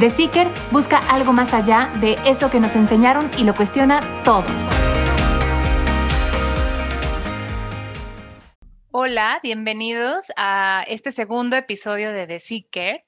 The Seeker busca algo más allá de eso que nos enseñaron y lo cuestiona todo. Hola, bienvenidos a este segundo episodio de The Seeker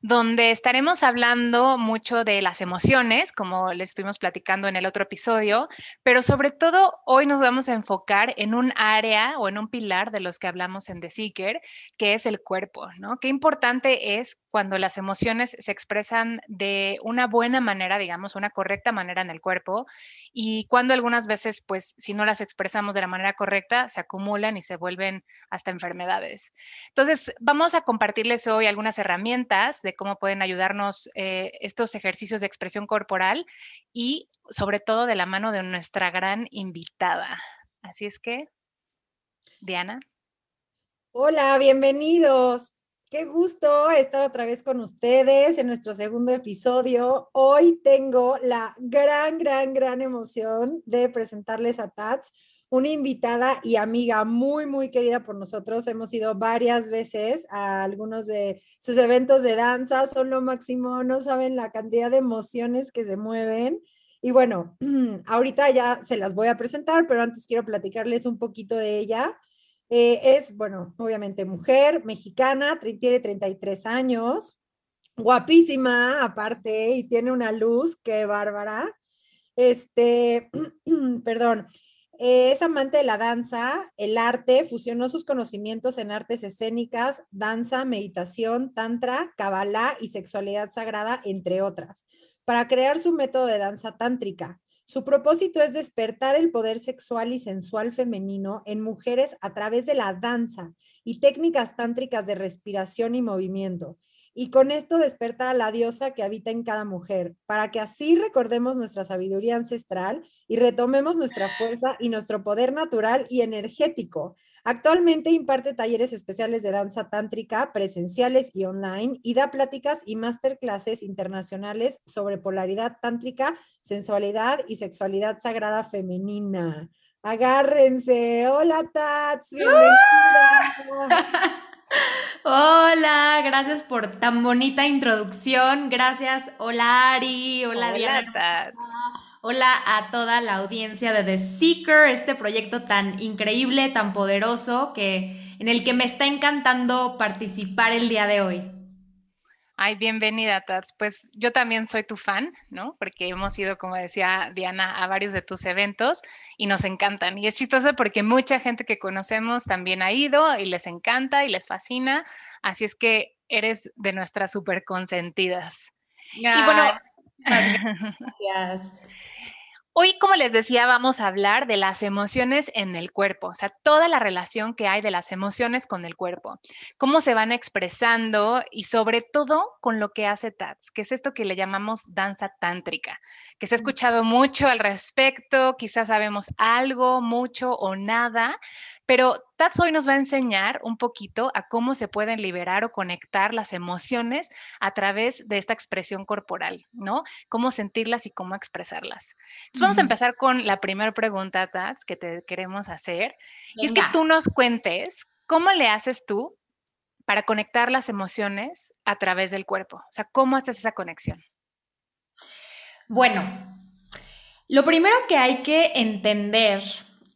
donde estaremos hablando mucho de las emociones, como les estuvimos platicando en el otro episodio, pero sobre todo hoy nos vamos a enfocar en un área o en un pilar de los que hablamos en The Seeker, que es el cuerpo, ¿no? Qué importante es cuando las emociones se expresan de una buena manera, digamos, una correcta manera en el cuerpo, y cuando algunas veces, pues, si no las expresamos de la manera correcta, se acumulan y se vuelven hasta enfermedades. Entonces, vamos a compartirles hoy algunas herramientas de cómo pueden ayudarnos eh, estos ejercicios de expresión corporal y sobre todo de la mano de nuestra gran invitada. Así es que, Diana. Hola, bienvenidos. Qué gusto estar otra vez con ustedes en nuestro segundo episodio. Hoy tengo la gran, gran, gran emoción de presentarles a Tats una invitada y amiga muy, muy querida por nosotros. Hemos ido varias veces a algunos de sus eventos de danza, son lo máximo, no saben la cantidad de emociones que se mueven. Y bueno, ahorita ya se las voy a presentar, pero antes quiero platicarles un poquito de ella. Eh, es, bueno, obviamente mujer, mexicana, tiene 33 años, guapísima aparte y tiene una luz, qué bárbara. Este, perdón, es amante de la danza, el arte, fusionó sus conocimientos en artes escénicas, danza, meditación, tantra, kabbalah y sexualidad sagrada, entre otras, para crear su método de danza tántrica. Su propósito es despertar el poder sexual y sensual femenino en mujeres a través de la danza y técnicas tántricas de respiración y movimiento y con esto desperta a la diosa que habita en cada mujer, para que así recordemos nuestra sabiduría ancestral y retomemos nuestra fuerza y nuestro poder natural y energético. Actualmente imparte talleres especiales de danza tántrica, presenciales y online, y da pláticas y masterclasses internacionales sobre polaridad tántrica, sensualidad y sexualidad sagrada femenina. Agárrense. Hola, Tats. Bienvenida. Hola, gracias por tan bonita introducción. Gracias, hola Ari, hola, Diana. Hola a toda la audiencia de The Seeker, este proyecto tan increíble, tan poderoso, que, en el que me está encantando participar el día de hoy. Ay, bienvenida, Tats. Pues yo también soy tu fan, ¿no? Porque hemos ido, como decía Diana, a varios de tus eventos y nos encantan. Y es chistoso porque mucha gente que conocemos también ha ido y les encanta y les fascina. Así es que eres de nuestras súper consentidas. y bueno, gracias. Hoy, como les decía, vamos a hablar de las emociones en el cuerpo, o sea, toda la relación que hay de las emociones con el cuerpo, cómo se van expresando y sobre todo con lo que hace TATS, que es esto que le llamamos danza tántrica, que se ha escuchado mucho al respecto, quizás sabemos algo, mucho o nada, pero Tats hoy nos va a enseñar un poquito a cómo se pueden liberar o conectar las emociones a través de esta expresión corporal, ¿no? Cómo sentirlas y cómo expresarlas. Entonces vamos a empezar con la primera pregunta, Tats, que te queremos hacer. Y es que tú nos cuentes cómo le haces tú para conectar las emociones a través del cuerpo. O sea, ¿cómo haces esa conexión? Bueno, lo primero que hay que entender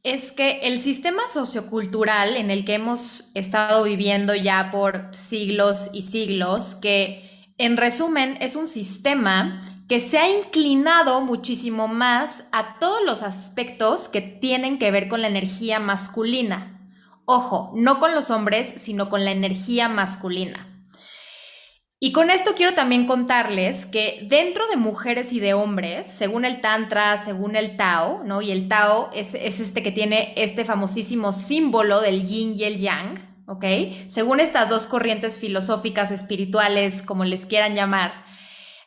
es que el sistema sociocultural en el que hemos estado viviendo ya por siglos y siglos, que en resumen es un sistema que se ha inclinado muchísimo más a todos los aspectos que tienen que ver con la energía masculina Ojo, no con los hombres, sino con la energía masculina. Y con esto quiero también contarles que dentro de mujeres y de hombres, según el Tantra, según el Tao, ¿no? Y el Tao es, es este que tiene este famosísimo símbolo del yin y el yang, ¿ok? Según estas dos corrientes filosóficas, espirituales, como les quieran llamar,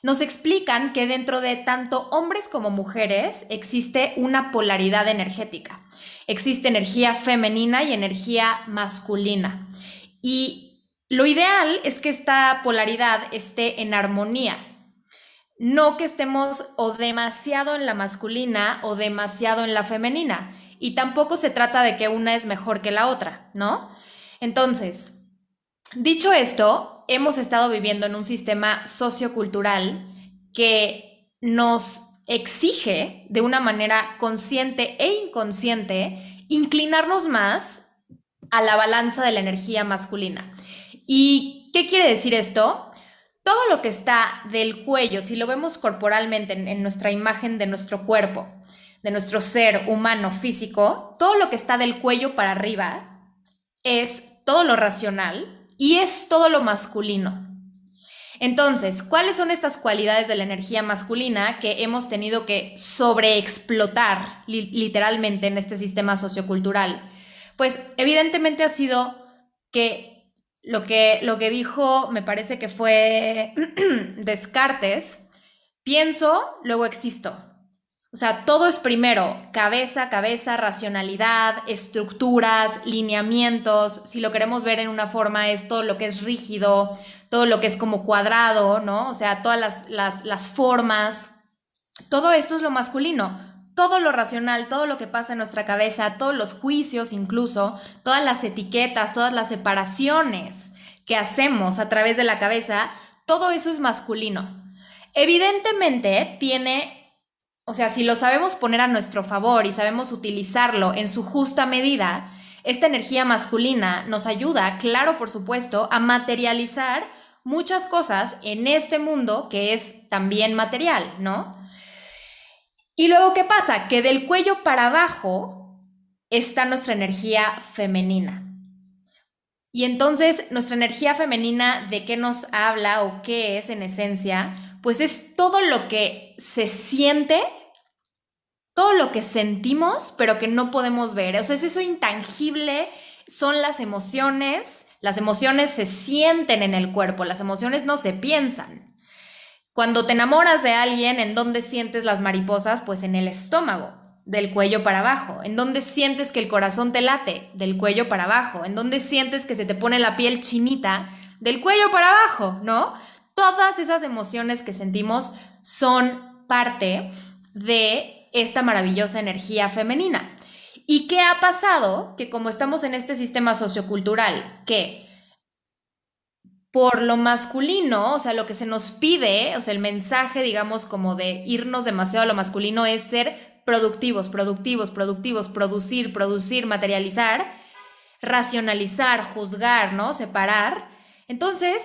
nos explican que dentro de tanto hombres como mujeres existe una polaridad energética. Existe energía femenina y energía masculina. Y lo ideal es que esta polaridad esté en armonía, no que estemos o demasiado en la masculina o demasiado en la femenina. Y tampoco se trata de que una es mejor que la otra, ¿no? Entonces, dicho esto, hemos estado viviendo en un sistema sociocultural que nos exige de una manera consciente e inconsciente inclinarnos más a la balanza de la energía masculina. ¿Y qué quiere decir esto? Todo lo que está del cuello, si lo vemos corporalmente en, nuestra imagen de nuestro cuerpo, de nuestro ser humano físico, todo lo que está del cuello para arriba es todo lo racional y es todo lo masculino. Entonces, ¿cuáles son estas cualidades de la energía masculina que hemos tenido que sobreexplotar literalmente en este sistema sociocultural? Pues evidentemente ha sido que lo que, lo que dijo, me parece que fue Descartes, pienso, luego existo. O sea, todo es primero, cabeza, cabeza, racionalidad, estructuras, lineamientos. Si lo queremos ver en una forma, es todo lo que es rígido, todo lo que es como cuadrado, ¿no? O sea, todas las, las, las formas. Todo esto es lo masculino todo lo racional, todo lo que pasa en nuestra cabeza, todos los juicios incluso, todas las etiquetas, todas las separaciones que hacemos a través de la cabeza, todo eso es masculino. Evidentemente tiene, o sea, si lo sabemos poner a nuestro favor y sabemos utilizarlo en su justa medida, esta energía masculina nos ayuda, claro, por supuesto, a materializar muchas cosas en este mundo que es también material, ¿no? Y luego, ¿qué pasa? Que del cuello para abajo está nuestra energía femenina. Y entonces, nuestra energía femenina, ¿de qué nos habla o qué es en esencia? Pues es todo lo que se siente, todo lo que sentimos, pero que no podemos ver. O sea, es eso intangible, son las emociones. Las emociones se sienten en el cuerpo, las emociones no se piensan. Cuando te enamoras de alguien, ¿en dónde sientes las mariposas? Pues en el estómago, del cuello para abajo. ¿En dónde sientes que el corazón te late? Del cuello para abajo. ¿En dónde sientes que se te pone la piel chinita? Del cuello para abajo, ¿no? Todas esas emociones que sentimos son parte de esta maravillosa energía femenina. ¿Y qué ha pasado? Que como estamos en este sistema sociocultural, que por lo masculino, o sea, lo que se nos pide, o sea, el mensaje, digamos, como de irnos demasiado a lo masculino es ser productivos, productivos, productivos, producir, producir, materializar, racionalizar, juzgar, ¿no? Separar. Entonces,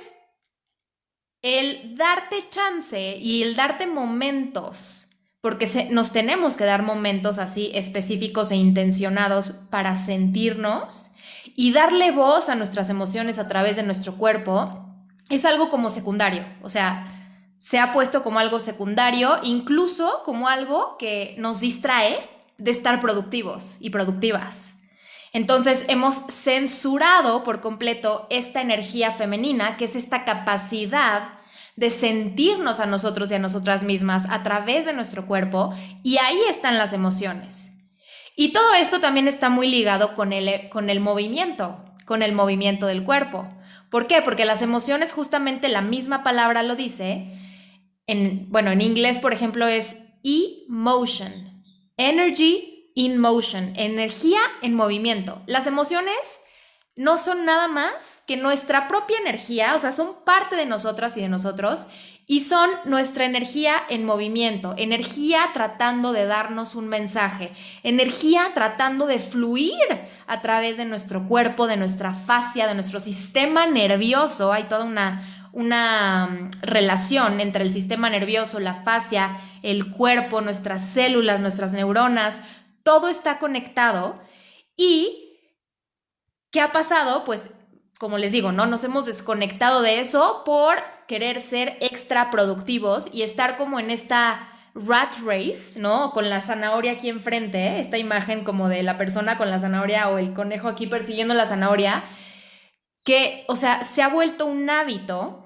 el darte chance y el darte momentos, porque nos tenemos que dar momentos así específicos e intencionados para sentirnos, y darle voz a nuestras emociones a través de nuestro cuerpo es algo como secundario, o sea, se ha puesto como algo secundario, incluso como algo que nos distrae de estar productivos y productivas. Entonces hemos censurado por completo esta energía femenina, que es esta capacidad de sentirnos a nosotros y a nosotras mismas a través de nuestro cuerpo, y ahí están las emociones. Y todo esto también está muy ligado con el, con el movimiento, con el movimiento del cuerpo. ¿Por qué? Porque las emociones, justamente la misma palabra lo dice, en, bueno, en inglés, por ejemplo, es emotion, energy in motion, energía en movimiento. Las emociones no son nada más que nuestra propia energía, o sea, son parte de nosotras y de nosotros, y son nuestra energía en movimiento, energía tratando de darnos un mensaje, energía tratando de fluir a través de nuestro cuerpo, de nuestra fascia, de nuestro sistema nervioso. Hay toda una, una mm, relación entre el sistema nervioso, la fascia, el cuerpo, nuestras células, nuestras neuronas, todo está conectado y ¿qué ha pasado? Pues, como les digo, ¿no? Nos hemos desconectado de eso por querer ser extra productivos y estar como en esta rat race, ¿no? Con la zanahoria aquí enfrente, esta imagen como de la persona con la zanahoria o el conejo aquí persiguiendo la zanahoria, que, o sea, se ha vuelto un hábito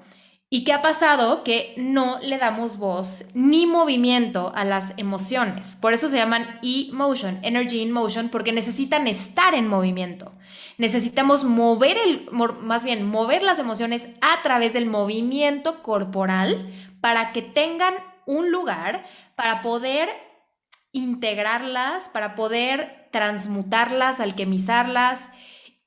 y que ha pasado que no le damos voz ni movimiento a las emociones. Por eso se llaman e-motion, energy in motion, porque necesitan estar en movimiento. Necesitamos mover el, más bien, mover las emociones a través del movimiento corporal para que tengan un lugar para poder integrarlas, para poder transmutarlas, alquimizarlas.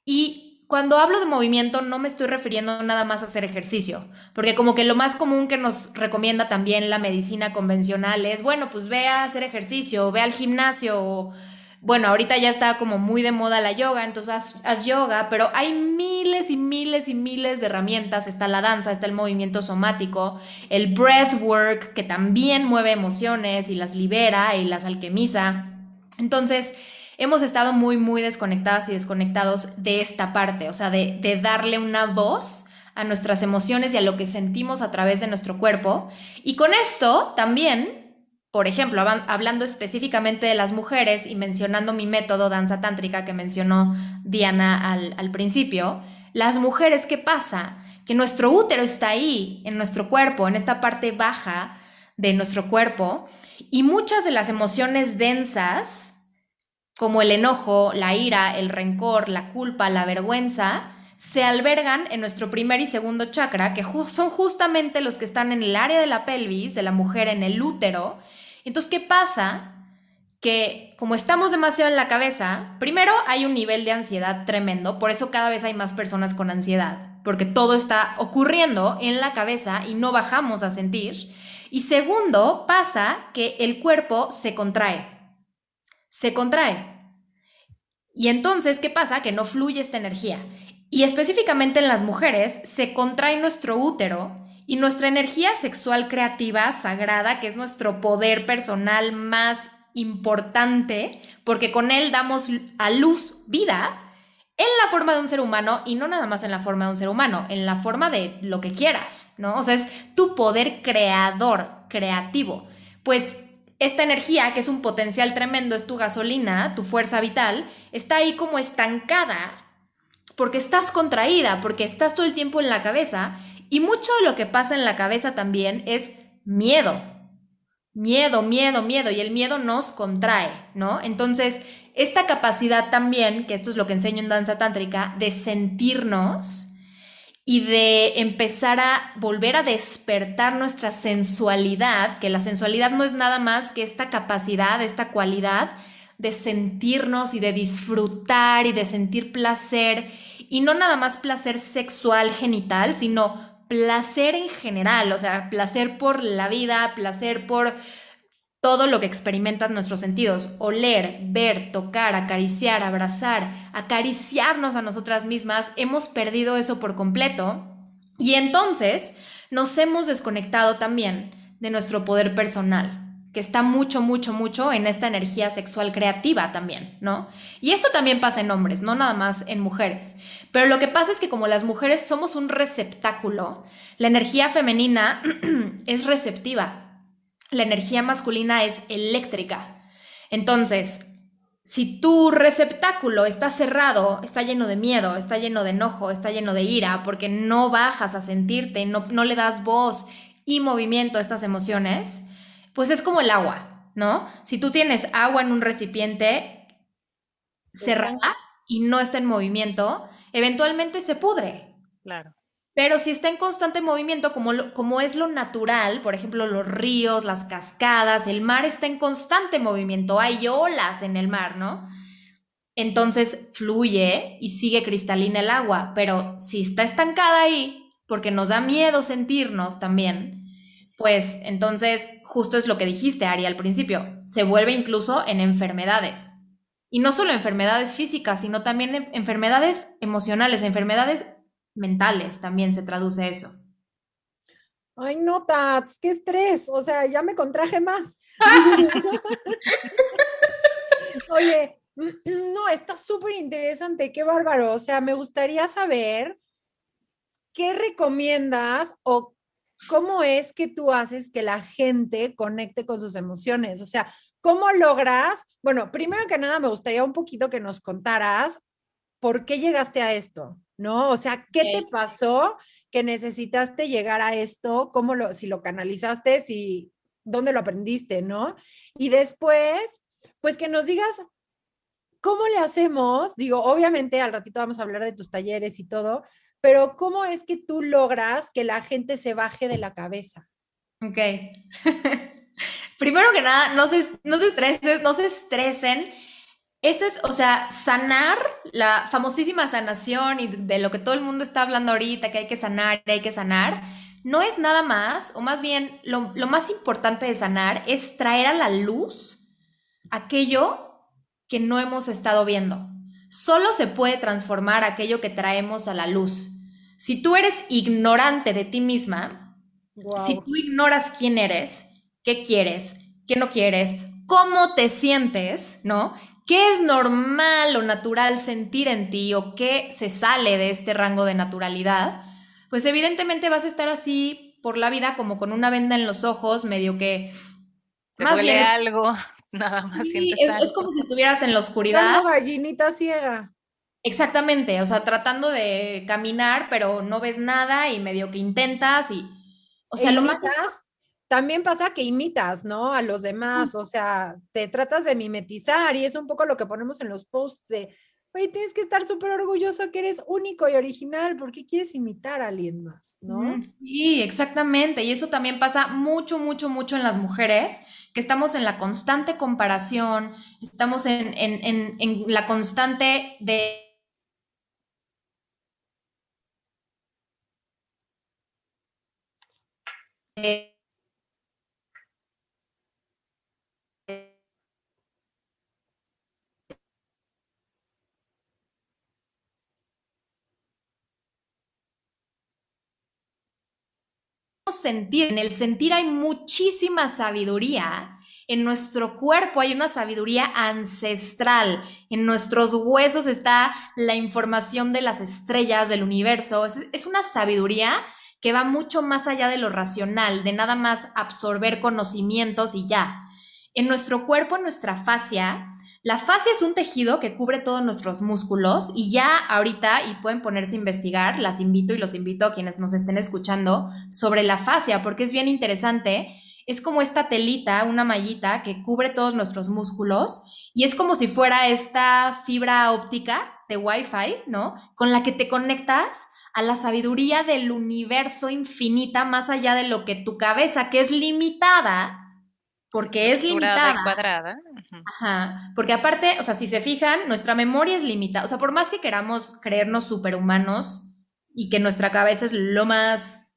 Y cuando hablo de movimiento no me estoy refiriendo nada más a hacer ejercicio, porque como que lo más común que nos recomienda también la medicina convencional es, bueno, pues ve a hacer ejercicio, ve al gimnasio o bueno, ahorita ya está como muy de moda la yoga, entonces haz, yoga, pero hay miles y miles y miles de herramientas. Está la danza, está el movimiento somático, el breathwork, que también mueve emociones y las libera y las alquimiza. Entonces, hemos estado muy, muy desconectadas y desconectados de esta parte, o sea, de darle una voz a nuestras emociones y a lo que sentimos a través de nuestro cuerpo. Y con esto también por ejemplo, hablando específicamente de las mujeres y mencionando mi método danza tántrica que mencionó Diana al, principio, las mujeres, ¿qué pasa? Que nuestro útero está ahí, en nuestro cuerpo, en esta parte baja de nuestro cuerpo, y muchas de las emociones densas, como el enojo, la ira, el rencor, la culpa, la vergüenza, se albergan en nuestro primer y segundo chakra, que son justamente los que están en el área de la pelvis de la mujer, en el útero. Entonces, ¿qué pasa? Que como estamos demasiado en la cabeza, primero hay un nivel de ansiedad tremendo, por eso cada vez hay más personas con ansiedad, porque todo está ocurriendo en la cabeza y no bajamos a sentir. Y segundo, pasa que el cuerpo se contrae, se contrae. Y entonces, ¿qué pasa? Que no fluye esta energía. Y específicamente en las mujeres se contrae nuestro útero y nuestra energía sexual creativa, sagrada, que es nuestro poder personal más importante, porque con él damos a luz vida en la forma de un ser humano y no nada más en la forma de un ser humano, en la forma de lo que quieras, ¿no? O sea, es tu poder creador, creativo. Pues esta energía, que es un potencial tremendo, es tu gasolina, tu fuerza vital, está ahí como estancada porque estás contraída, porque estás todo el tiempo en la cabeza y mucho de lo que pasa en la cabeza también es miedo. Miedo, miedo, miedo y el miedo nos contrae, ¿no? Entonces, esta capacidad también, que esto es lo que enseño en danza tántrica, de sentirnos y de empezar a volver a despertar nuestra sensualidad, que la sensualidad no es nada más que esta capacidad, esta cualidad de sentirnos y de disfrutar y de sentir placer y no nada más placer sexual genital, sino placer en general, o sea, placer por la vida, placer por todo lo que experimentan nuestros sentidos, oler, ver, tocar, acariciar, abrazar, acariciarnos a nosotras mismas, hemos perdido eso por completo y entonces nos hemos desconectado también de nuestro poder personal que está mucho, mucho, mucho en esta energía sexual creativa también, ¿no? Y esto también pasa en hombres, no nada más en mujeres. Pero lo que pasa es que como las mujeres somos un receptáculo, la energía femenina es receptiva, la energía masculina es eléctrica. Entonces, si tu receptáculo está cerrado, está lleno de miedo, está lleno de enojo, está lleno de ira, porque no bajas a sentirte, no, no le das voz y movimiento a estas emociones, pues es como el agua, ¿no? Si tú tienes agua en un recipiente cerrada y no está en movimiento, eventualmente se pudre. Claro. Pero si está en constante movimiento, como, como es lo natural, por ejemplo, los ríos, las cascadas, el mar está en constante movimiento, hay olas en el mar, ¿no? Entonces fluye y sigue cristalina el agua, pero si está estancada ahí, porque nos da miedo sentirnos también, pues entonces justo es lo que dijiste, Ari, al principio, se vuelve incluso en enfermedades. Y no solo enfermedades físicas, sino también enfermedades emocionales, enfermedades mentales, también se traduce eso. Ay, no, Tats, qué estrés. O sea, ya me contraje más. Oye, No, está súper interesante, qué bárbaro. O sea, me gustaría saber qué recomiendas o cómo es que tú haces que la gente conecte con sus emociones. O sea, ¿cómo logras? Bueno, primero que nada, me gustaría un poquito que nos contaras por qué llegaste a esto, ¿no? O sea, ¿qué te pasó que necesitaste llegar a esto? ¿Cómo lo, si lo canalizaste, si, dónde lo aprendiste, ¿no? Y después, pues que nos digas ¿cómo le hacemos? Digo, obviamente al ratito vamos a hablar de tus talleres y todo, pero ¿cómo es que tú logras que la gente se baje de la cabeza? Ok. Primero que nada, no se, no te estreses, no se estresen. Esto es, o sea, sanar, la famosísima sanación y de lo que todo el mundo está hablando ahorita, que hay que sanar, que hay que sanar, no es nada más, o más bien, lo, lo más importante de sanar es traer a la luz aquello que no hemos estado viendo. Solo se puede transformar aquello que traemos a la luz. Si tú eres ignorante de ti misma, si tú ignoras quién eres, qué quieres, qué no quieres, cómo te sientes, ¿no? ¿Qué es normal o natural sentir en ti o qué se sale de este rango de naturalidad? Pues evidentemente vas a estar así por la vida como con una venda en los ojos, medio que... más bien algo. nada más es, como si estuvieras en la oscuridad. Una gallinita ciega. Exactamente, o sea, tratando de caminar, pero no ves nada y medio que intentas y, o sea, lo más... También pasa que imitas, ¿no? A los demás, o sea, te tratas de mimetizar y es un poco lo que ponemos en los posts de, oye, tienes que estar súper orgulloso que eres único y original, ¿por qué quieres imitar a alguien más, no? Sí, exactamente, y eso también pasa mucho, mucho, mucho en las mujeres que estamos en la constante comparación, estamos en, la constante de sentir. En el sentir hay muchísima sabiduría. En nuestro cuerpo hay una sabiduría ancestral. En nuestros huesos está la información de las estrellas, del universo. Es, una sabiduría que va mucho más allá de lo racional, de nada más absorber conocimientos y ya. En nuestro cuerpo, en nuestra fascia, la fascia es un tejido que cubre todos nuestros músculos y ya ahorita, y pueden ponerse a investigar, las invito y los invito a quienes nos estén escuchando sobre la fascia, porque es bien interesante. Es como esta telita, una mallita que cubre todos nuestros músculos y es como si fuera esta fibra óptica de Wi-Fi, ¿no? Con la que te conectas a la sabiduría del universo infinita más allá de lo que tu cabeza, que es limitada, porque es limitada. cuadrada. Ajá. Porque aparte, o sea, si se fijan, nuestra memoria es limitada. O sea, por más que queramos creernos superhumanos y que nuestra cabeza es lo más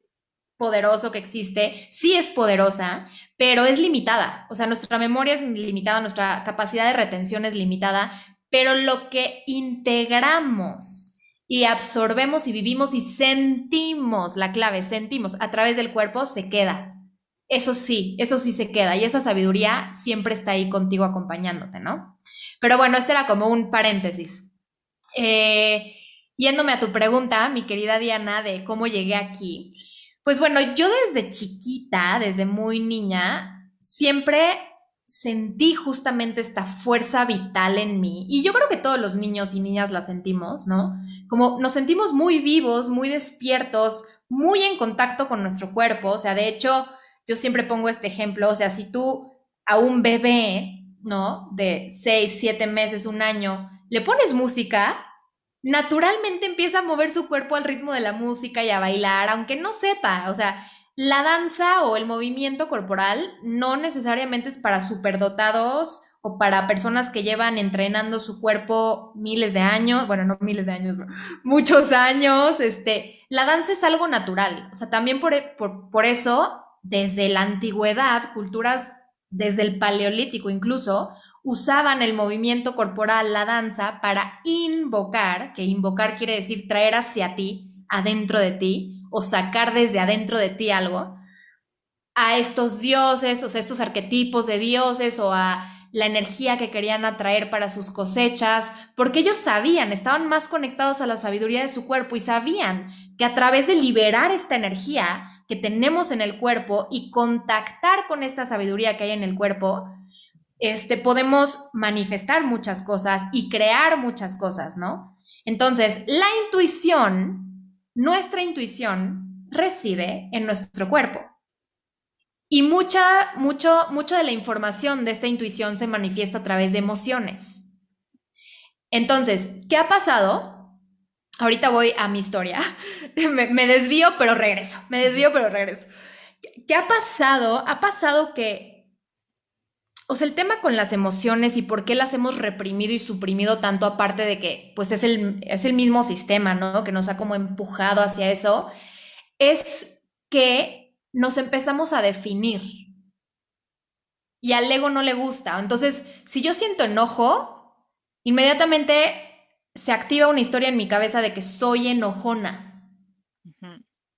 poderoso que existe, sí es poderosa, pero es limitada. O sea, nuestra memoria es limitada, nuestra capacidad de retención es limitada, pero lo que integramos y absorbemos y vivimos y sentimos, la clave, sentimos a través del cuerpo, se queda eso sí, eso sí se queda y esa sabiduría siempre está ahí contigo acompañándote, ¿no? Pero bueno, este era como un paréntesis. Eh, yéndome a tu pregunta, mi querida Diana, de cómo llegué aquí. Pues bueno, yo desde chiquita, desde muy niña, siempre sentí justamente esta fuerza vital en mí. Y yo creo que todos los niños y niñas la sentimos, ¿no? Como nos sentimos muy vivos, muy despiertos, muy en contacto con nuestro cuerpo. O sea, de hecho, yo siempre pongo este ejemplo, o sea, si tú a un bebé, ¿no? De seis, siete meses, un año, le pones música, naturalmente empieza a mover su cuerpo al ritmo de la música y a bailar, aunque no sepa, o sea, la danza o el movimiento corporal no necesariamente es para superdotados o para personas que llevan entrenando su cuerpo miles de años, bueno, no miles de años, muchos años, este, la danza es algo natural, o sea, también por, por, por eso desde la antigüedad, culturas desde el paleolítico incluso, usaban el movimiento corporal, la danza, para invocar, que invocar quiere decir traer hacia ti, adentro de ti, o sacar desde adentro de ti algo, a estos dioses, o sea, estos arquetipos de dioses, o a la energía que querían atraer para sus cosechas, porque ellos sabían, estaban más conectados a la sabiduría de su cuerpo y sabían que a través de liberar esta energía que tenemos en el cuerpo y contactar con esta sabiduría que hay en el cuerpo, este, podemos manifestar muchas cosas y crear muchas cosas, ¿no? Entonces, la intuición, nuestra intuición, reside en nuestro cuerpo. Y mucha, mucho, mucha de la información de esta intuición se manifiesta a través de emociones. Entonces, ¿qué ha pasado? Ahorita voy a mi historia. me, desvío, pero regreso. Me desvío, pero regreso. ¿Qué ha pasado? Ha pasado que o sea, el tema con las emociones y por qué las hemos reprimido y suprimido tanto, aparte de que, pues, es el, es el mismo sistema, ¿no? Que nos ha como empujado hacia eso, es que nos empezamos a definir. Y al ego no le gusta. Entonces, si yo siento enojo, inmediatamente se activa una historia en mi cabeza de que soy enojona.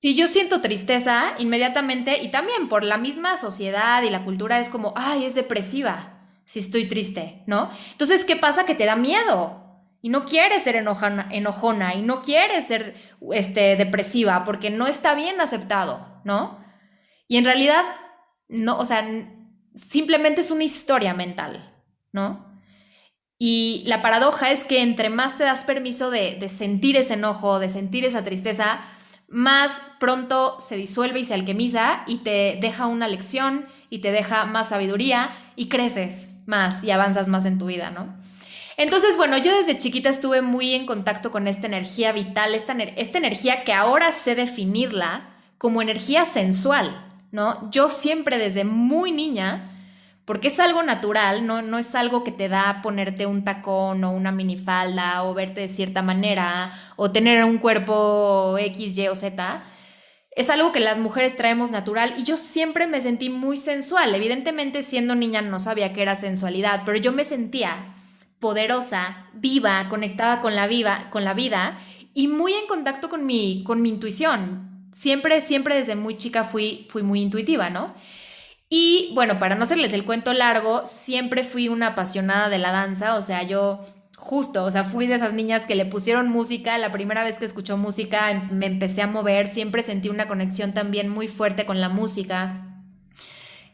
Si yo siento tristeza, inmediatamente, y también por la misma sociedad y la cultura, es como, ay, es depresiva si estoy triste, ¿no? Entonces, ¿qué pasa? Que te da miedo y no quieres ser enojona, enojona y no quieres ser este, depresiva porque no está bien aceptado, ¿no? Y en realidad, no, o sea, simplemente es una historia mental, ¿no? Y la paradoja es que entre más te das permiso de, sentir ese enojo, de sentir esa tristeza, más pronto se disuelve y se alquemiza y te deja una lección y te deja más sabiduría y creces más y avanzas más en tu vida, ¿no? Entonces, bueno, yo desde chiquita estuve muy en contacto con esta energía vital, esta, esta energía que ahora sé definirla como energía sensual, ¿no? Yo siempre desde muy niña porque es algo natural, no, no es algo que te da ponerte un tacón o una minifalda o verte de cierta manera o tener un cuerpo X, Y o Z. Es algo que las mujeres traemos natural y yo siempre me sentí muy sensual. Evidentemente siendo niña no sabía que era sensualidad, pero yo me sentía poderosa, viva, conectada con la, viva, con la vida y muy en contacto con mi, con mi intuición. Siempre, siempre desde muy chica fui, fui muy intuitiva, ¿no? Y bueno, para no hacerles el cuento largo, siempre fui una apasionada de la danza, o sea, yo justo, o sea, fui de esas niñas que le pusieron música, la primera vez que escuchó música em, me empecé a mover, siempre sentí una conexión también muy fuerte con la música.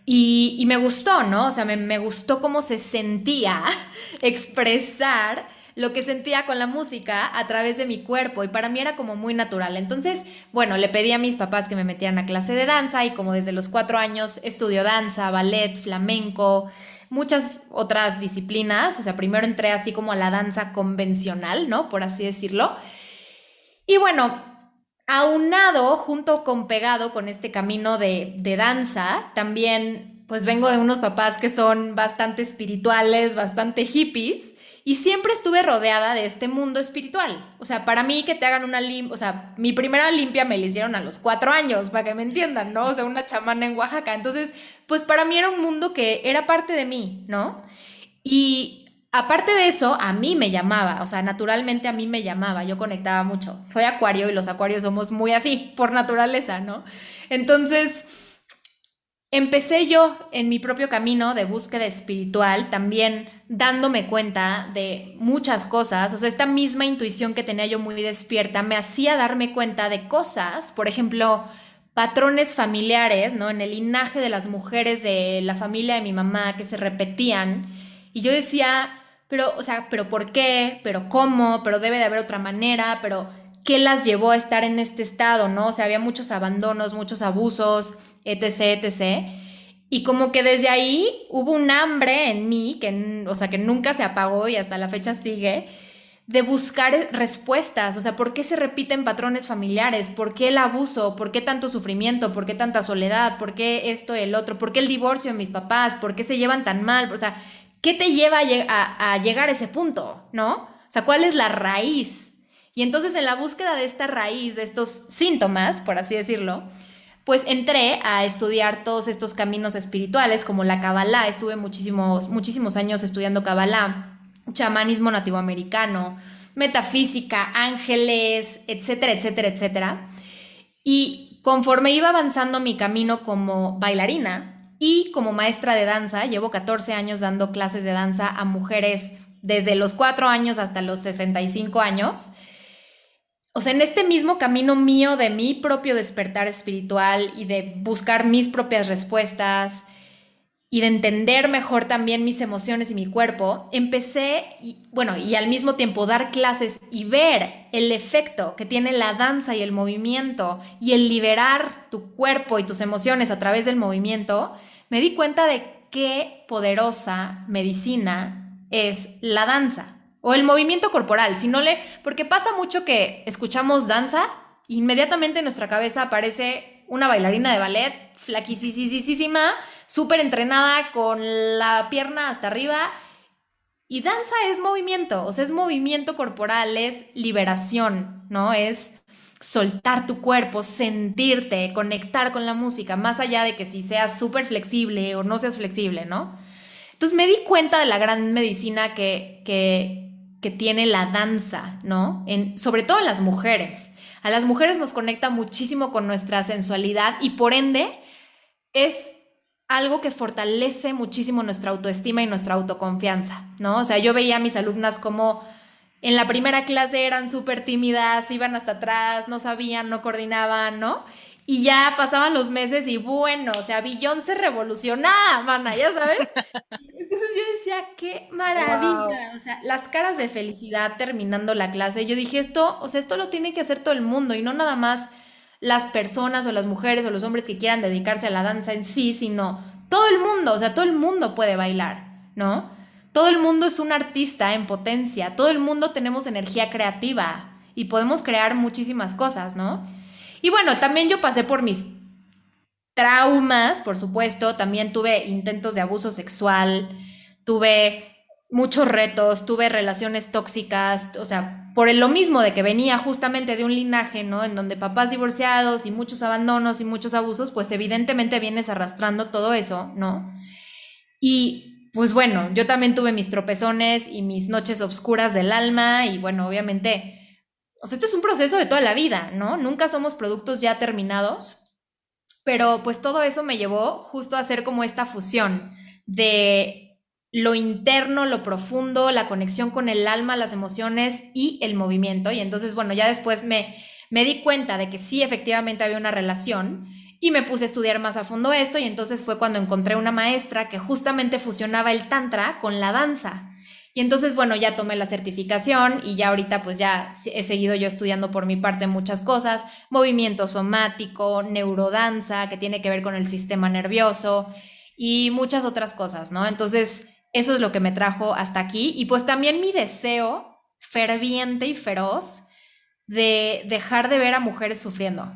Y, me gustó, ¿no? O sea, me, me gustó cómo se sentía expresar lo que sentía con la música a través de mi cuerpo y para mí era como muy natural. Entonces, bueno, le pedí a mis papás que me metieran a clase de danza y como desde los cuatro años estudio danza, ballet, flamenco, muchas otras disciplinas. O sea, primero entré así como a la danza convencional, ¿no? Por así decirlo. Y bueno, aunado, junto con pegado con este camino de, de danza, también pues vengo de unos papás que son bastante espirituales, bastante hippies. Y siempre estuve rodeada de este mundo espiritual. O sea, para mí que te hagan una limpia, o sea, mi primera limpia me la hicieron a los cuatro años, para que me entiendan, ¿no? O sea, una chamana en Oaxaca. Entonces, pues para mí era un mundo que era parte de mí, ¿no? Y aparte de eso, a mí me llamaba, o sea, naturalmente a mí me llamaba, yo conectaba mucho. Soy acuario y los acuarios somos muy así, por naturaleza, ¿no? Entonces, Empecé yo en mi propio camino de búsqueda espiritual, también dándome cuenta de muchas cosas, o sea, esta misma intuición que tenía yo muy despierta me hacía darme cuenta de cosas, por ejemplo, patrones familiares, ¿no? En el linaje de las mujeres de la familia de mi mamá que se repetían, y yo decía, pero, o sea, pero ¿por qué? ¿Pero cómo? ¿Pero debe de haber otra manera? ¿Pero qué las llevó a estar en este estado, ¿no? O sea, había muchos abandonos, muchos abusos etc., etc. Y como que desde ahí hubo un hambre en mí, que, o sea, que nunca se apagó y hasta la fecha sigue, de buscar respuestas, o sea, ¿por qué se repiten patrones familiares? ¿Por qué el abuso? ¿Por qué tanto sufrimiento? ¿Por qué tanta soledad? ¿Por qué esto el otro? ¿Por qué el divorcio de mis papás? ¿Por qué se llevan tan mal? O sea, ¿qué te lleva a, a llegar a ese punto? ¿No? O sea, ¿cuál es la raíz? Y entonces en la búsqueda de esta raíz, de estos síntomas, por así decirlo, pues entré a estudiar todos estos caminos espirituales como la Kabbalah. Estuve muchísimos, muchísimos años estudiando Kabbalah, chamanismo nativoamericano, metafísica, ángeles, etcétera, etcétera, etcétera. Y conforme iba avanzando mi camino como bailarina, y como maestra de danza, llevo 14 años dando clases de danza a mujeres desde los 4 años hasta los 65 años. O sea, en este mismo camino mío de mi propio despertar espiritual y de buscar mis propias respuestas y de entender mejor también mis emociones y mi cuerpo, empecé, y, bueno, y al mismo tiempo dar clases y ver el efecto que tiene la danza y el movimiento y el liberar tu cuerpo y tus emociones a través del movimiento, me di cuenta de qué poderosa medicina es la danza o el movimiento corporal. Si no le, porque pasa mucho que escuchamos danza, inmediatamente en nuestra cabeza aparece una bailarina de ballet flaquisísima, súper entrenada con la pierna hasta arriba. Y danza es movimiento, o sea, es movimiento corporal, es liberación, ¿no? Es soltar tu cuerpo, sentirte, conectar con la música, más allá de que si seas súper flexible o no seas flexible, ¿no? Entonces me di cuenta de la gran medicina que, que, que tiene la danza, ¿no? En, sobre todo en las mujeres. A las mujeres nos conecta muchísimo con nuestra sensualidad y por ende es algo que fortalece muchísimo nuestra autoestima y nuestra autoconfianza, ¿no? O sea, yo veía a mis alumnas como en la primera clase eran súper tímidas, iban hasta atrás, no sabían, no coordinaban, ¿no? Y ya pasaban los meses y bueno, o sea, se revolucionada, mana, ya sabes. Entonces yo decía, qué maravilla, o sea, las caras de felicidad terminando la clase. Yo dije, esto, o sea, esto lo tiene que hacer todo el mundo y no nada más las personas o las mujeres o los hombres que quieran dedicarse a la danza en sí, sino todo el mundo, o sea, todo el mundo puede bailar, ¿no? Todo el mundo es un artista en potencia, todo el mundo tenemos energía creativa y podemos crear muchísimas cosas, ¿no? Y bueno, también yo pasé por mis traumas, por supuesto, también tuve intentos de abuso sexual, tuve muchos retos, tuve relaciones tóxicas, o sea, por lo mismo de que venía justamente de un linaje, ¿no? En donde papás divorciados y muchos abandonos y muchos abusos, pues evidentemente vienes arrastrando todo eso, ¿no? Y pues bueno, yo también tuve mis tropezones y mis noches oscuras del alma y bueno, obviamente, o sea, esto es un proceso de toda la vida, ¿no? Nunca somos productos ya terminados, pero pues todo eso me llevó justo a hacer como esta fusión de lo interno, lo profundo, la conexión con el alma, las emociones y el movimiento. Y entonces, bueno, ya después me, me di cuenta de que sí, efectivamente había una relación y me puse a estudiar más a fondo esto y entonces fue cuando encontré una maestra que justamente fusionaba el tantra con la danza. Y entonces, bueno, ya tomé la certificación y ya ahorita pues ya he seguido yo estudiando por mi parte muchas cosas, movimiento somático, neurodanza, que tiene que ver con el sistema nervioso y muchas otras cosas, ¿no? Entonces, eso es lo que me trajo hasta aquí y pues también mi deseo ferviente y feroz de dejar de ver a mujeres sufriendo.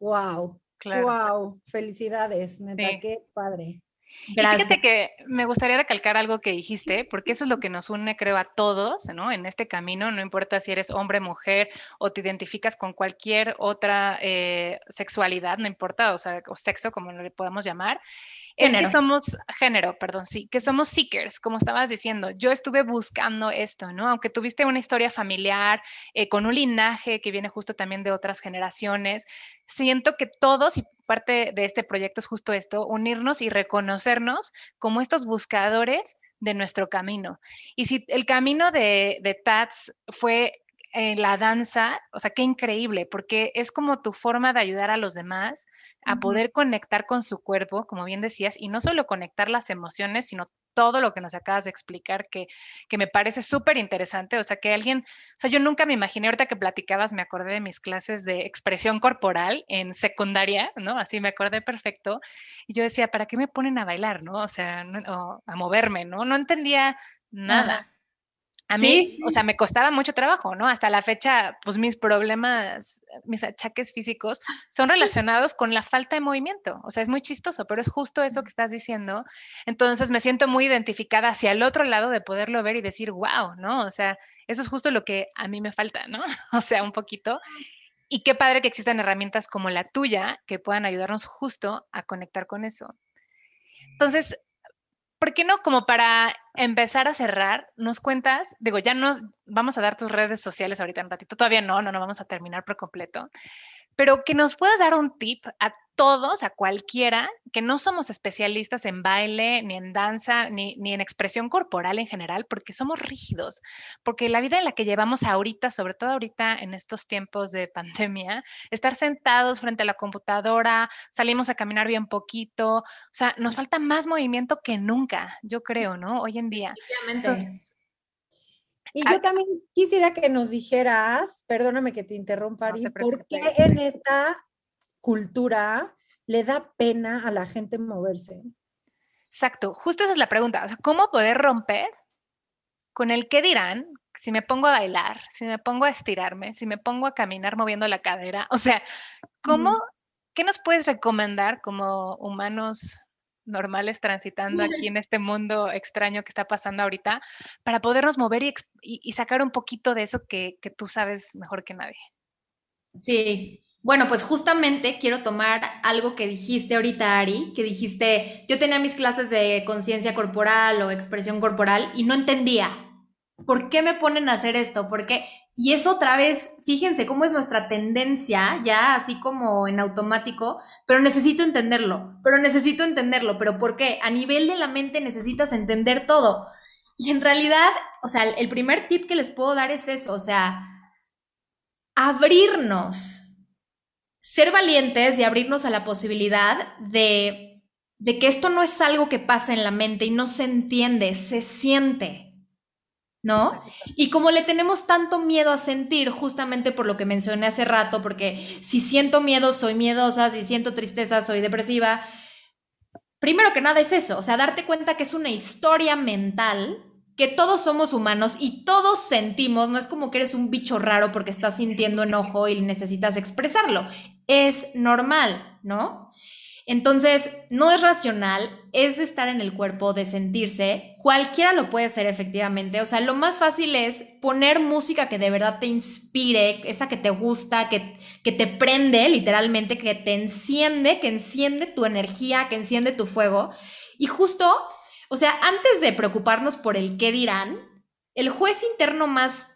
Wow, Wow, felicidades, neta, qué padre. Fíjate que me gustaría recalcar algo que dijiste, porque eso es lo que nos une, creo, a todos, ¿no? En este camino, no importa si eres hombre, mujer o te identificas con cualquier otra eh, sexualidad, no importa, o sea, o sexo, como lo le podamos llamar. Es que somos, género, perdón, sí, que somos seekers, como estabas diciendo. Yo estuve buscando esto, ¿no? Aunque tuviste una historia familiar, eh, con un linaje que viene justo también de otras generaciones, siento que todos, y parte de este proyecto es justo esto, unirnos y reconocernos como estos buscadores de nuestro camino. Y si el camino de, de Tats fue eh, la danza, o sea, qué increíble, porque es como tu forma de ayudar a los demás a poder conectar con su cuerpo, como bien decías, y no solo conectar las emociones, sino todo lo que nos acabas de explicar, que, que me parece súper interesante. O sea, que alguien, o sea, yo nunca me imaginé, ahorita que platicabas, me acordé de mis clases de expresión corporal en secundaria, ¿no? Así me acordé perfecto. Y yo decía, ¿para qué me ponen a bailar, no? O sea, a moverme, ¿no? No entendía nada. A mí, o sea, me costaba mucho trabajo, ¿no? Hasta la fecha, pues mis problemas, mis achaques físicos son relacionados con la falta de movimiento. O sea, es muy chistoso, pero es justo eso que estás diciendo. Entonces me siento muy identificada hacia el otro lado de poderlo ver y decir, wow, ¿no? O sea, eso es justo lo que a mí me falta, ¿no? O sea, un poquito. Y qué padre que existan herramientas como la tuya que puedan ayudarnos justo a conectar con eso. Entonces, ¿por qué no, como para empezar a cerrar, nos cuentas, digo, ya nos vamos a dar tus redes sociales ahorita en un ratito, todavía no, no, no vamos a terminar por completo, pero que nos puedas dar un tip a todos, a cualquiera, que no somos especialistas en baile, ni en danza, ni, ni, en expresión corporal en general, porque somos rígidos, porque la vida en la que llevamos ahorita, sobre todo ahorita en estos tiempos de pandemia, estar sentados frente a la computadora, salimos a caminar bien poquito, o sea, nos falta más movimiento que nunca, yo creo, ¿no? Hoy en día. Entonces, y yo también quisiera que nos dijeras, perdóname que te interrumpa, Ari, ¿por qué en esta cultura le da pena a la gente moverse? Exacto, justo esa es la pregunta. O sea, ¿cómo poder romper con el qué dirán si me pongo a bailar, si me pongo a estirarme, si me pongo a caminar moviendo la cadera? O sea, ¿cómo, qué nos puedes recomendar como humanos normales transitando aquí en este mundo extraño que está pasando ahorita, para podernos mover y, sacar un poquito de eso que, tú sabes mejor que nadie. Sí, bueno, pues justamente quiero tomar algo que dijiste ahorita, Ari, que dijiste, yo tenía mis clases de conciencia corporal o expresión corporal y no entendía. ¿Por qué me ponen a hacer esto? Porque y es otra vez, fíjense cómo es nuestra tendencia, ya así como en automático, pero necesito entenderlo, pero necesito entenderlo, pero ¿por qué? A nivel de la mente necesitas entender todo. Y en realidad, o sea, el primer tip que les puedo dar es eso, o sea, abrirnos, ser valientes y abrirnos a la posibilidad de, de que esto no es algo que pasa en la mente y no se entiende, se siente. ¿No? Y como le tenemos tanto miedo a sentir, justamente por lo que mencioné hace rato, porque si siento miedo, soy miedosa, si siento tristeza, soy depresiva, primero que nada es eso, o sea, darte cuenta que es una historia mental, que todos somos humanos y todos sentimos, no es como que eres un bicho raro porque estás sintiendo enojo y necesitas expresarlo, es normal, ¿no? Entonces, no es racional, es de estar en el cuerpo, de sentirse. Cualquiera lo puede hacer efectivamente. O sea, lo más fácil es poner música que de verdad te inspire, esa que te gusta, que, que te prende literalmente, que te enciende, que enciende tu energía, que enciende tu fuego. Y justo, o sea, antes de preocuparnos por el qué dirán, el juez interno más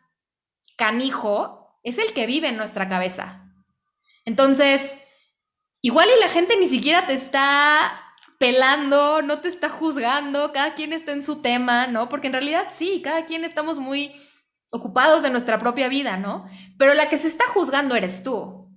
canijo es el que vive en nuestra cabeza. Entonces, Igual y la gente ni siquiera te está pelando, no te está juzgando, cada quien está en su tema, ¿no? Porque en realidad sí, cada quien estamos muy ocupados de nuestra propia vida, ¿no? Pero la que se está juzgando eres tú.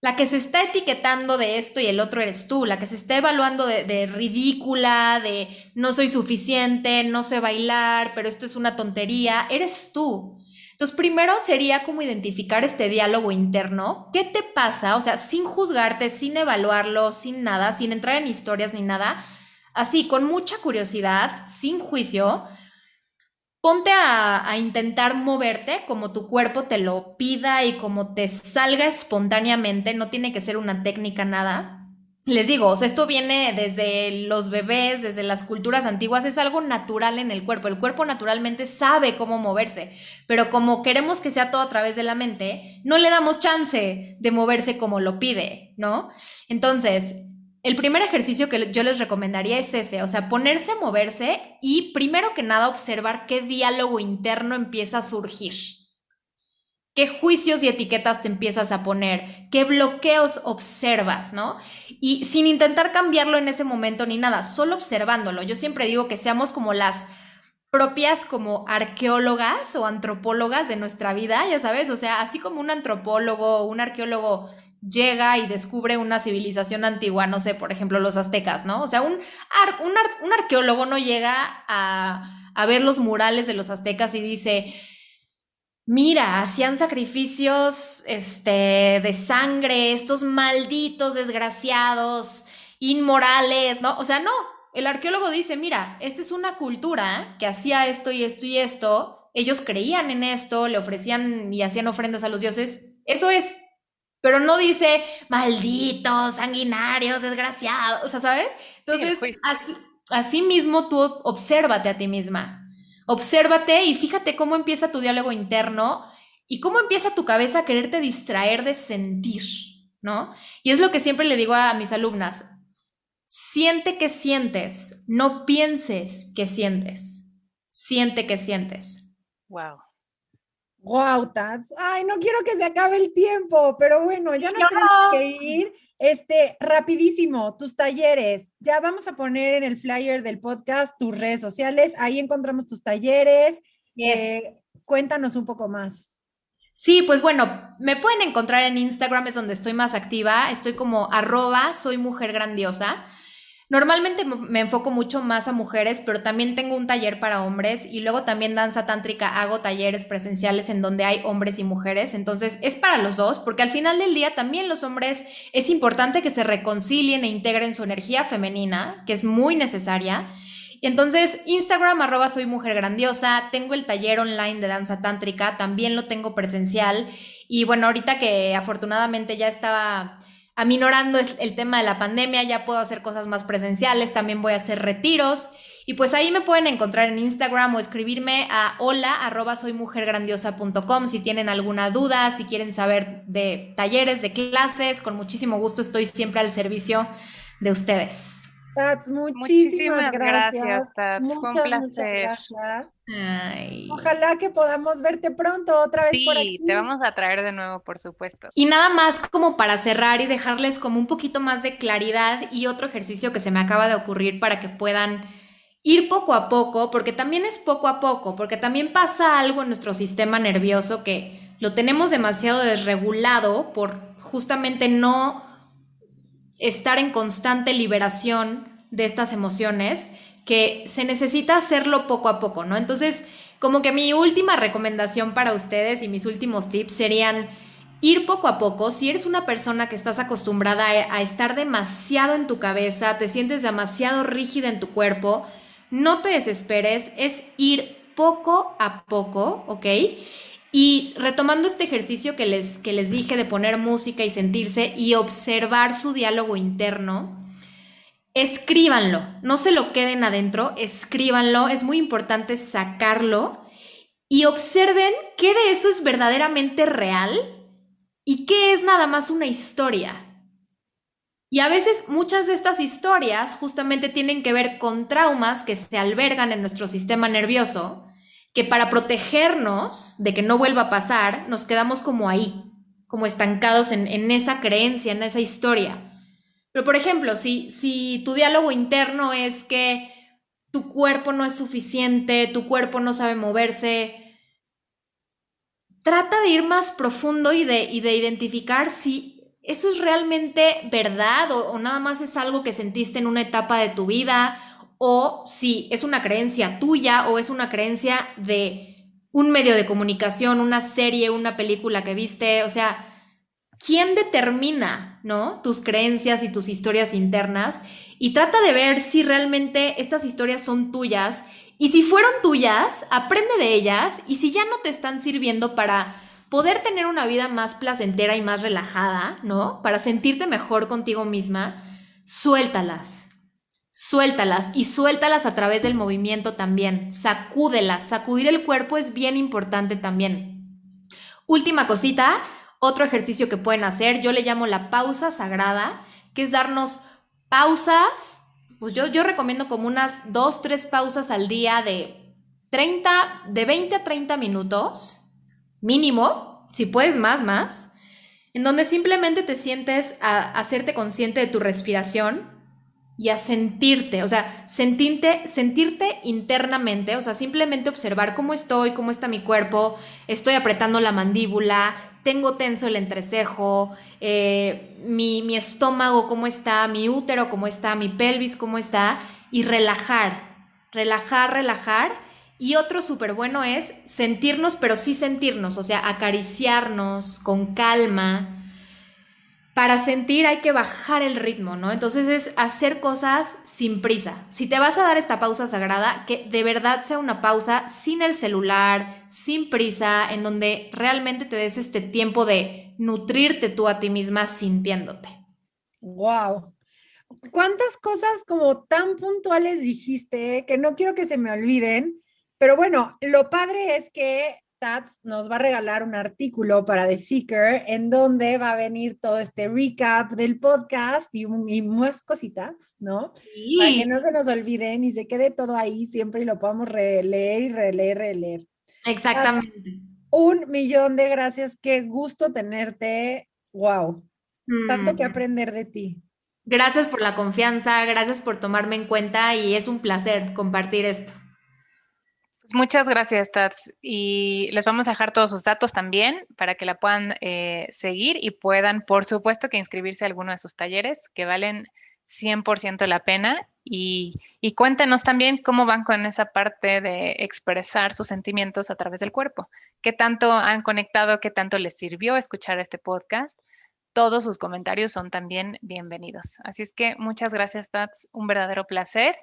La que se está etiquetando de esto y el otro eres tú. La que se está evaluando de, de ridícula, de no soy suficiente, no sé bailar, pero esto es una tontería, eres tú. Entonces, primero sería como identificar este diálogo interno. ¿Qué te pasa? O sea, sin juzgarte, sin evaluarlo, sin nada, sin entrar en historias ni nada. Así, con mucha curiosidad, sin juicio, ponte a, a, intentar moverte como tu cuerpo te lo pida y como te salga espontáneamente. No tiene que ser una técnica, nada les digo, o sea, esto viene desde los bebés, desde las culturas antiguas, es algo natural en el cuerpo. El cuerpo naturalmente sabe cómo moverse, pero como queremos que sea todo a través de la mente, no le damos chance de moverse como lo pide, ¿no? Entonces, el primer ejercicio que yo les recomendaría es ese, o sea, ponerse a moverse y primero que nada observar qué diálogo interno empieza a surgir. ¿Qué juicios y etiquetas te empiezas a poner? ¿Qué bloqueos observas, no? Y sin intentar cambiarlo en ese momento ni nada, solo observándolo. Yo siempre digo que seamos como las propias como arqueólogas o antropólogas de nuestra vida, ya sabes, o sea, así como un antropólogo o un arqueólogo llega y descubre una civilización antigua, no sé, por ejemplo, los aztecas, ¿no? O sea, un, un, arqueólogo no llega a, a ver los murales de los aztecas y dice, Mira, hacían sacrificios este, de sangre, estos malditos desgraciados, inmorales, ¿no? O sea, no, el arqueólogo dice, mira, esta es una cultura que hacía esto y esto y esto, ellos creían en esto, le ofrecían y hacían ofrendas a los dioses, eso es, pero no dice, malditos, sanguinarios, desgraciados, o sea, ¿sabes? Entonces, así, así mismo tú obsérvate a ti misma. Obsérvate y fíjate cómo empieza tu diálogo interno y cómo empieza tu cabeza a quererte distraer de sentir, ¿no? Y es lo que siempre le digo a mis alumnas. Siente que sientes, no pienses que sientes. Siente que sientes. Wow. Wow, Tats. Ay, no quiero que se acabe el tiempo, pero bueno, ya nos tenemos que ir. Este, rapidísimo, tus talleres. Ya vamos a poner en el flyer del podcast tus redes sociales. Ahí encontramos tus talleres. Eh, cuéntanos un poco más. Sí, pues bueno, me pueden encontrar en Instagram, es donde estoy más activa. Estoy como arroba, soy mujer grandiosa. Normalmente me enfoco mucho más a mujeres, pero también tengo un taller para hombres y luego también danza tántrica hago talleres presenciales en donde hay hombres y mujeres. Entonces es para los dos, porque al final del día también los hombres es importante que se reconcilien e integren su energía femenina, que es muy necesaria. Entonces, Instagram arroba soy mujer grandiosa, tengo el taller online de danza tántrica, también lo tengo presencial. Y bueno, ahorita que afortunadamente ya estaba aminorando el tema de la pandemia, ya puedo hacer cosas más presenciales, también voy a hacer retiros. Y pues ahí me pueden encontrar en Instagram o escribirme a hola arroba soymujergrandiosa.com si tienen alguna duda, si quieren saber de talleres, de clases, con muchísimo gusto estoy siempre al servicio de ustedes. Tats, muchísimas, gracias. Muchas, muchas gracias. Ojalá que podamos verte pronto otra vez por aquí. te vamos a traer de nuevo, por supuesto. Y nada más como para cerrar y dejarles como un poquito más de claridad y otro ejercicio que se me acaba de ocurrir para que puedan ir poco a poco, porque también es poco a poco, porque también pasa algo en nuestro sistema nervioso que lo tenemos demasiado desregulado por justamente no estar en constante liberación de estas emociones, que se necesita hacerlo poco a poco, ¿no? Entonces, como que mi última recomendación para ustedes y mis últimos tips serían ir poco a poco. Si eres una persona que estás acostumbrada a, estar demasiado en tu cabeza, te sientes demasiado rígida en tu cuerpo, no te desesperes, es ir poco a poco, ¿ok? Y retomando este ejercicio que les, que les dije de poner música y sentirse y observar su diálogo interno, escríbanlo, no se lo queden adentro, escríbanlo, es muy importante sacarlo y observen qué de eso es verdaderamente real y qué es nada más una historia. Y a veces muchas de estas historias justamente tienen que ver con traumas que se albergan en nuestro sistema nervioso que para protegernos de que no vuelva a pasar, nos quedamos como ahí, como estancados en, esa creencia, en esa historia. Pero, por ejemplo, si, si tu diálogo interno es que tu cuerpo no es suficiente, tu cuerpo no sabe moverse, trata de ir más profundo y de, y de identificar si eso es realmente verdad o, o, nada más es algo que sentiste en una etapa de tu vida o si es una creencia tuya o es una creencia de un medio de comunicación, una serie, una película que viste, o sea, ¿quién determina, ¿no? tus creencias y tus historias internas? Y trata de ver si realmente estas historias son tuyas y si fueron tuyas, aprende de ellas y si ya no te están sirviendo para poder tener una vida más placentera y más relajada, ¿no? Para sentirte mejor contigo misma, suéltalas suéltalas y suéltalas a través del movimiento también. Sacúdelas. Sacudir el cuerpo es bien importante también. Última cosita, otro ejercicio que pueden hacer, yo le llamo la pausa sagrada, que es darnos pausas. Pues yo, yo recomiendo como unas dos, tres pausas al día de 30, de 20 a 30 minutos, mínimo, si puedes más, más, en donde simplemente te sientes a hacerte consciente de tu respiración, y a sentirte, o sea, sentirte, sentirte internamente, o sea, simplemente observar cómo estoy, cómo está mi cuerpo, estoy apretando la mandíbula, tengo tenso el entrecejo, eh, mi, mi estómago cómo está, mi útero cómo está, mi pelvis cómo está, y relajar, relajar, relajar. Y otro súper bueno es sentirnos, pero sí sentirnos, o sea, acariciarnos con calma, para sentir hay que bajar el ritmo, ¿no? Entonces es hacer cosas sin prisa. Si te vas a dar esta pausa sagrada, que de verdad sea una pausa sin el celular, sin prisa, en donde realmente te des este tiempo de nutrirte tú a ti misma sintiéndote. Wow. ¿Cuántas cosas como tan puntuales dijiste que no quiero que se me olviden? Pero bueno, lo padre es que Tats nos va a regalar un artículo para The Seeker en donde va a venir todo este recap del podcast y, más cositas, ¿no? Sí. Para que no se nos olviden y se quede todo ahí siempre y lo podamos releer y releer, releer. Exactamente. un millón de gracias. Qué gusto tenerte. Wow. Tanto que mm. aprender de ti. Gracias por la confianza, gracias por tomarme en cuenta y es un placer compartir esto. Pues muchas gracias, Tats. Y les vamos a dejar todos sus datos también para que la puedan eh, seguir y puedan, por supuesto, que inscribirse a alguno de sus talleres que valen 100% la pena. Y, y cuéntenos también cómo van con esa parte de expresar sus sentimientos a través del cuerpo. ¿Qué tanto han conectado? ¿Qué tanto les sirvió escuchar este podcast? todos sus comentarios son también bienvenidos. Así es que muchas gracias, Tats. Un verdadero placer.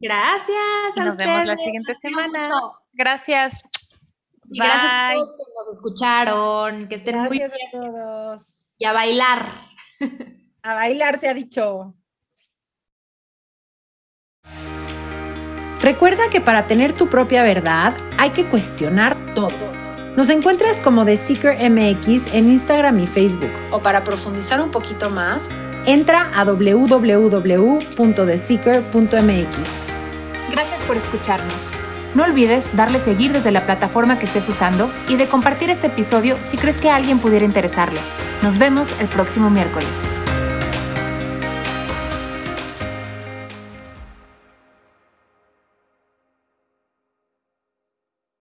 Gracias. nos vemos la siguiente semana. Gracias. Y gracias a todos que nos escucharon. Que estén muy bien. a todos. Y a bailar. A bailar se ha dicho. Recuerda que para tener tu propia verdad hay que cuestionar todo. Nos encuentras como The Seeker MX en Instagram y Facebook. O para profundizar un poquito más, entra a www.theseeker.mx. Gracias por escucharnos. No olvides darle seguir desde la plataforma que estés usando y de compartir este episodio si crees que alguien pudiera interesarle. Nos vemos el próximo miércoles.